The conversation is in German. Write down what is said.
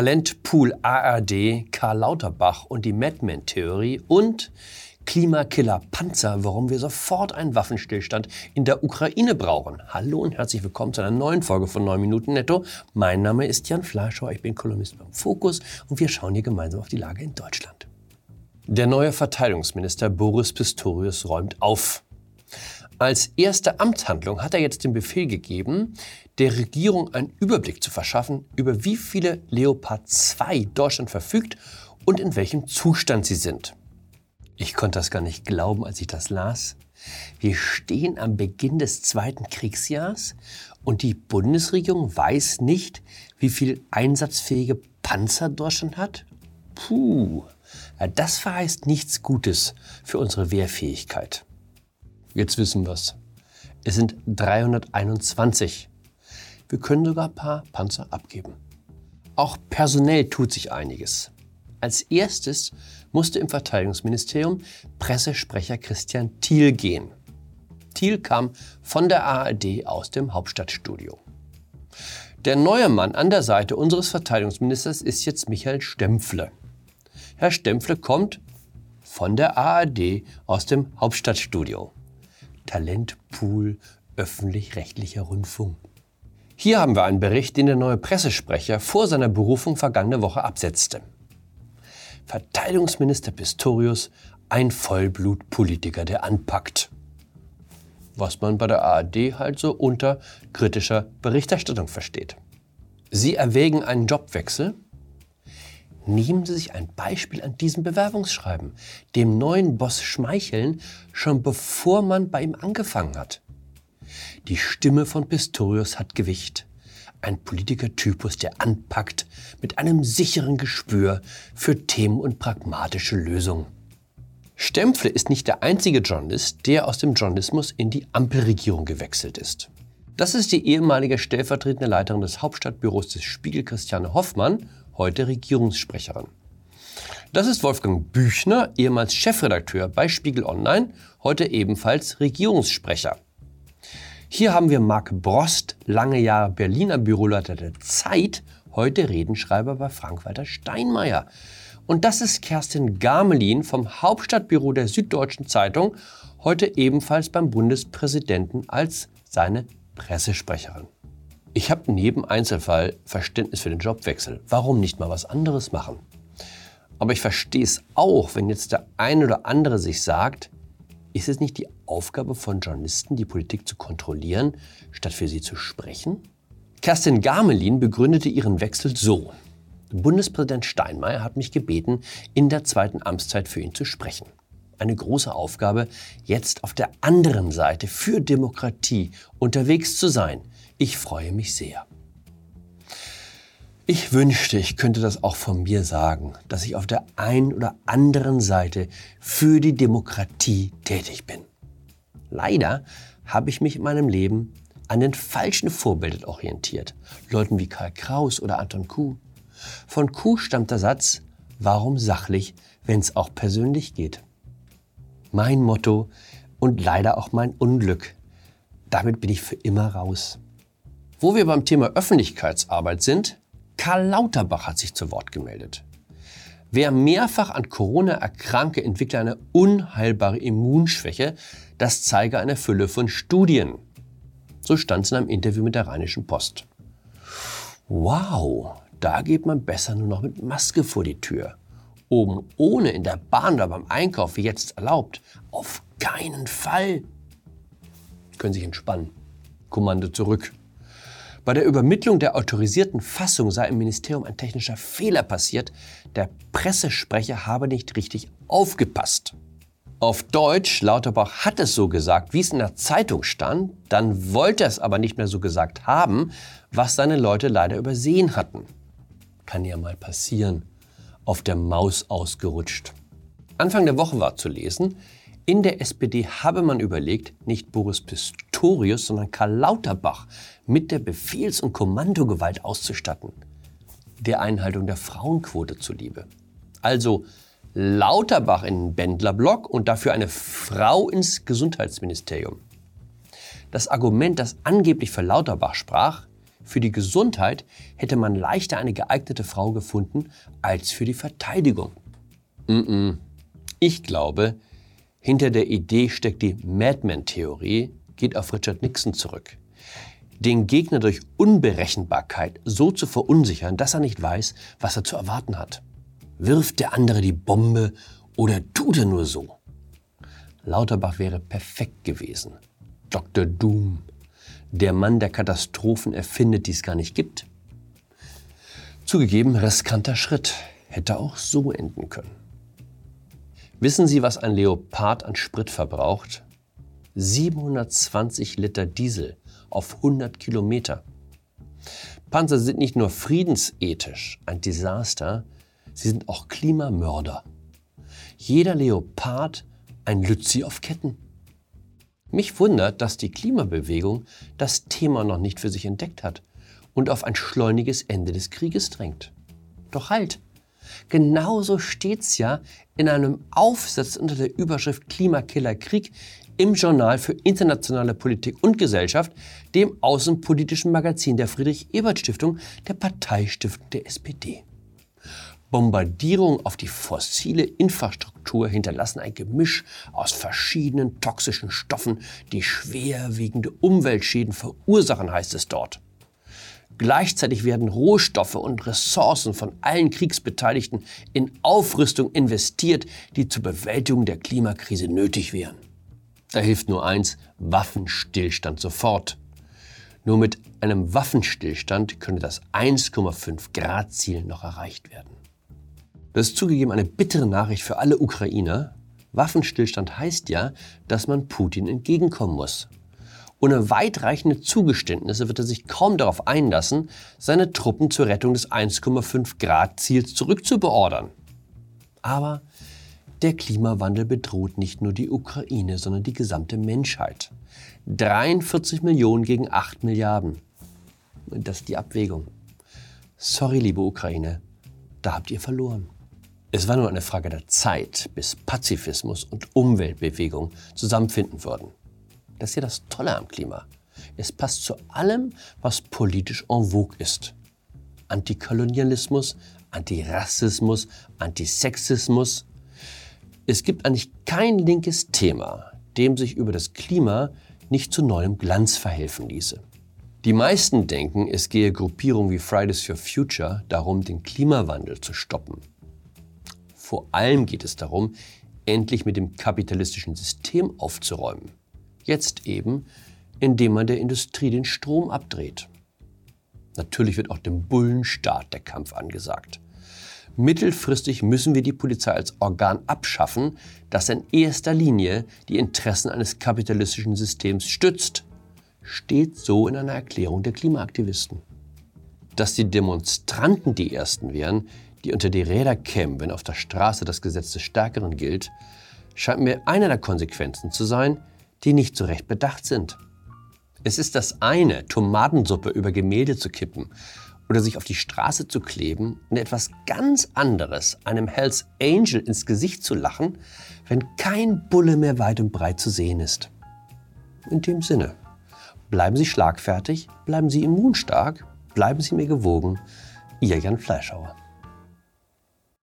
Talentpool ARD, Karl Lauterbach und die Madman-Theorie und Klimakiller Panzer, warum wir sofort einen Waffenstillstand in der Ukraine brauchen. Hallo und herzlich willkommen zu einer neuen Folge von 9 Minuten Netto. Mein Name ist Jan Fleischhauer, ich bin Kolumnist beim Fokus und wir schauen hier gemeinsam auf die Lage in Deutschland. Der neue Verteidigungsminister Boris Pistorius räumt auf. Als erste Amtshandlung hat er jetzt den Befehl gegeben, der Regierung einen Überblick zu verschaffen, über wie viele Leopard 2 Deutschland verfügt und in welchem Zustand sie sind. Ich konnte das gar nicht glauben, als ich das las. Wir stehen am Beginn des zweiten Kriegsjahrs und die Bundesregierung weiß nicht, wie viel einsatzfähige Panzer Deutschland hat? Puh, das verheißt nichts Gutes für unsere Wehrfähigkeit. Jetzt wissen wir's. Es sind 321. Wir können sogar ein paar Panzer abgeben. Auch personell tut sich einiges. Als erstes musste im Verteidigungsministerium Pressesprecher Christian Thiel gehen. Thiel kam von der ARD aus dem Hauptstadtstudio. Der neue Mann an der Seite unseres Verteidigungsministers ist jetzt Michael Stempfle. Herr Stempfle kommt von der ARD aus dem Hauptstadtstudio. Talentpool öffentlich-rechtlicher Rundfunk. Hier haben wir einen Bericht, den der neue Pressesprecher vor seiner Berufung vergangene Woche absetzte. Verteidigungsminister Pistorius, ein Vollblutpolitiker, der anpackt. Was man bei der ARD halt so unter kritischer Berichterstattung versteht. Sie erwägen einen Jobwechsel? Nehmen Sie sich ein Beispiel an diesem Bewerbungsschreiben, dem neuen Boss schmeicheln, schon bevor man bei ihm angefangen hat. Die Stimme von Pistorius hat Gewicht. Ein Politikertypus, der anpackt mit einem sicheren Gespür für Themen und pragmatische Lösungen. Stempfle ist nicht der einzige Journalist, der aus dem Journalismus in die Ampelregierung gewechselt ist. Das ist die ehemalige stellvertretende Leiterin des Hauptstadtbüros des Spiegel, Christiane Hoffmann, heute Regierungssprecherin. Das ist Wolfgang Büchner, ehemals Chefredakteur bei Spiegel Online, heute ebenfalls Regierungssprecher. Hier haben wir Marc Brost, lange Jahre Berliner Büroleiter der Zeit, heute Redenschreiber bei Frank-Walter Steinmeier. Und das ist Kerstin Gamelin vom Hauptstadtbüro der Süddeutschen Zeitung, heute ebenfalls beim Bundespräsidenten als seine Pressesprecherin. Ich habe neben Einzelfall Verständnis für den Jobwechsel. Warum nicht mal was anderes machen? Aber ich verstehe es auch, wenn jetzt der eine oder andere sich sagt, ist es nicht die Aufgabe von Journalisten, die Politik zu kontrollieren, statt für sie zu sprechen? Kerstin Gamelin begründete ihren Wechsel so. Bundespräsident Steinmeier hat mich gebeten, in der zweiten Amtszeit für ihn zu sprechen. Eine große Aufgabe, jetzt auf der anderen Seite für Demokratie unterwegs zu sein. Ich freue mich sehr. Ich wünschte, ich könnte das auch von mir sagen, dass ich auf der einen oder anderen Seite für die Demokratie tätig bin. Leider habe ich mich in meinem Leben an den falschen Vorbildern orientiert. Leuten wie Karl Kraus oder Anton Kuh. Von Kuh stammt der Satz, warum sachlich, wenn es auch persönlich geht? Mein Motto und leider auch mein Unglück. Damit bin ich für immer raus. Wo wir beim Thema Öffentlichkeitsarbeit sind, Karl Lauterbach hat sich zu Wort gemeldet. Wer mehrfach an Corona erkranke, entwickle eine unheilbare Immunschwäche. Das zeige eine Fülle von Studien. So stand es in einem Interview mit der Rheinischen Post. Wow, da geht man besser nur noch mit Maske vor die Tür. Oben ohne in der Bahn oder beim Einkauf, wie jetzt erlaubt. Auf keinen Fall. Können sich entspannen. Kommando zurück. Bei der Übermittlung der autorisierten Fassung sei im Ministerium ein technischer Fehler passiert. Der Pressesprecher habe nicht richtig aufgepasst. Auf Deutsch, Lauterbach hat es so gesagt, wie es in der Zeitung stand, dann wollte er es aber nicht mehr so gesagt haben, was seine Leute leider übersehen hatten. Kann ja mal passieren. Auf der Maus ausgerutscht. Anfang der Woche war zu lesen, in der SPD habe man überlegt, nicht Boris Pistorius, sondern Karl Lauterbach mit der Befehls- und Kommandogewalt auszustatten. Der Einhaltung der Frauenquote zuliebe. Also Lauterbach in den Bändlerblock und dafür eine Frau ins Gesundheitsministerium. Das Argument, das angeblich für Lauterbach sprach, Für die Gesundheit hätte man leichter eine geeignete Frau gefunden als für die Verteidigung. Ich glaube, hinter der Idee steckt die Madman-Theorie, geht auf Richard Nixon zurück. Den Gegner durch Unberechenbarkeit so zu verunsichern, dass er nicht weiß, was er zu erwarten hat. Wirft der andere die Bombe oder tut er nur so? Lauterbach wäre perfekt gewesen. Dr. Doom, der Mann, der Katastrophen erfindet, die es gar nicht gibt. Zugegeben, riskanter Schritt, hätte auch so enden können. Wissen Sie, was ein Leopard an Sprit verbraucht? 720 Liter Diesel auf 100 Kilometer. Panzer sind nicht nur friedensethisch ein Desaster, sie sind auch Klimamörder. Jeder Leopard ein Lützi auf Ketten. Mich wundert, dass die Klimabewegung das Thema noch nicht für sich entdeckt hat und auf ein schleuniges Ende des Krieges drängt. Doch halt! Genauso steht's ja in einem Aufsatz unter der Überschrift Klimakiller Krieg im Journal für internationale Politik und Gesellschaft, dem außenpolitischen Magazin der Friedrich-Ebert-Stiftung, der Parteistiftung der SPD. Bombardierungen auf die fossile Infrastruktur hinterlassen ein Gemisch aus verschiedenen toxischen Stoffen, die schwerwiegende Umweltschäden verursachen, heißt es dort. Gleichzeitig werden Rohstoffe und Ressourcen von allen Kriegsbeteiligten in Aufrüstung investiert, die zur Bewältigung der Klimakrise nötig wären. Da hilft nur eins, Waffenstillstand sofort. Nur mit einem Waffenstillstand könne das 1,5 Grad Ziel noch erreicht werden. Das ist zugegeben eine bittere Nachricht für alle Ukrainer. Waffenstillstand heißt ja, dass man Putin entgegenkommen muss. Ohne weitreichende Zugeständnisse wird er sich kaum darauf einlassen, seine Truppen zur Rettung des 1,5 Grad Ziels zurückzubeordern. Aber der Klimawandel bedroht nicht nur die Ukraine, sondern die gesamte Menschheit. 43 Millionen gegen 8 Milliarden. Das ist die Abwägung. Sorry, liebe Ukraine, da habt ihr verloren. Es war nur eine Frage der Zeit, bis Pazifismus und Umweltbewegung zusammenfinden würden. Das ist ja das Tolle am Klima. Es passt zu allem, was politisch en vogue ist. Antikolonialismus, Antirassismus, Antisexismus. Es gibt eigentlich kein linkes Thema, dem sich über das Klima nicht zu neuem Glanz verhelfen ließe. Die meisten denken, es gehe Gruppierungen wie Fridays for Future darum, den Klimawandel zu stoppen. Vor allem geht es darum, endlich mit dem kapitalistischen System aufzuräumen. Jetzt eben, indem man der Industrie den Strom abdreht. Natürlich wird auch dem Bullenstaat der Kampf angesagt. Mittelfristig müssen wir die Polizei als Organ abschaffen, das in erster Linie die Interessen eines kapitalistischen Systems stützt. Steht so in einer Erklärung der Klimaaktivisten. Dass die Demonstranten die Ersten wären, die unter die Räder kämen, wenn auf der Straße das Gesetz des Stärkeren gilt, scheint mir eine der Konsequenzen zu sein, die nicht so recht bedacht sind. Es ist das eine, Tomatensuppe über Gemälde zu kippen oder sich auf die Straße zu kleben und etwas ganz anderes, einem Hells Angel ins Gesicht zu lachen, wenn kein Bulle mehr weit und breit zu sehen ist. In dem Sinne, bleiben Sie schlagfertig, bleiben Sie immunstark, bleiben Sie mir gewogen. Ihr Jan Fleischhauer.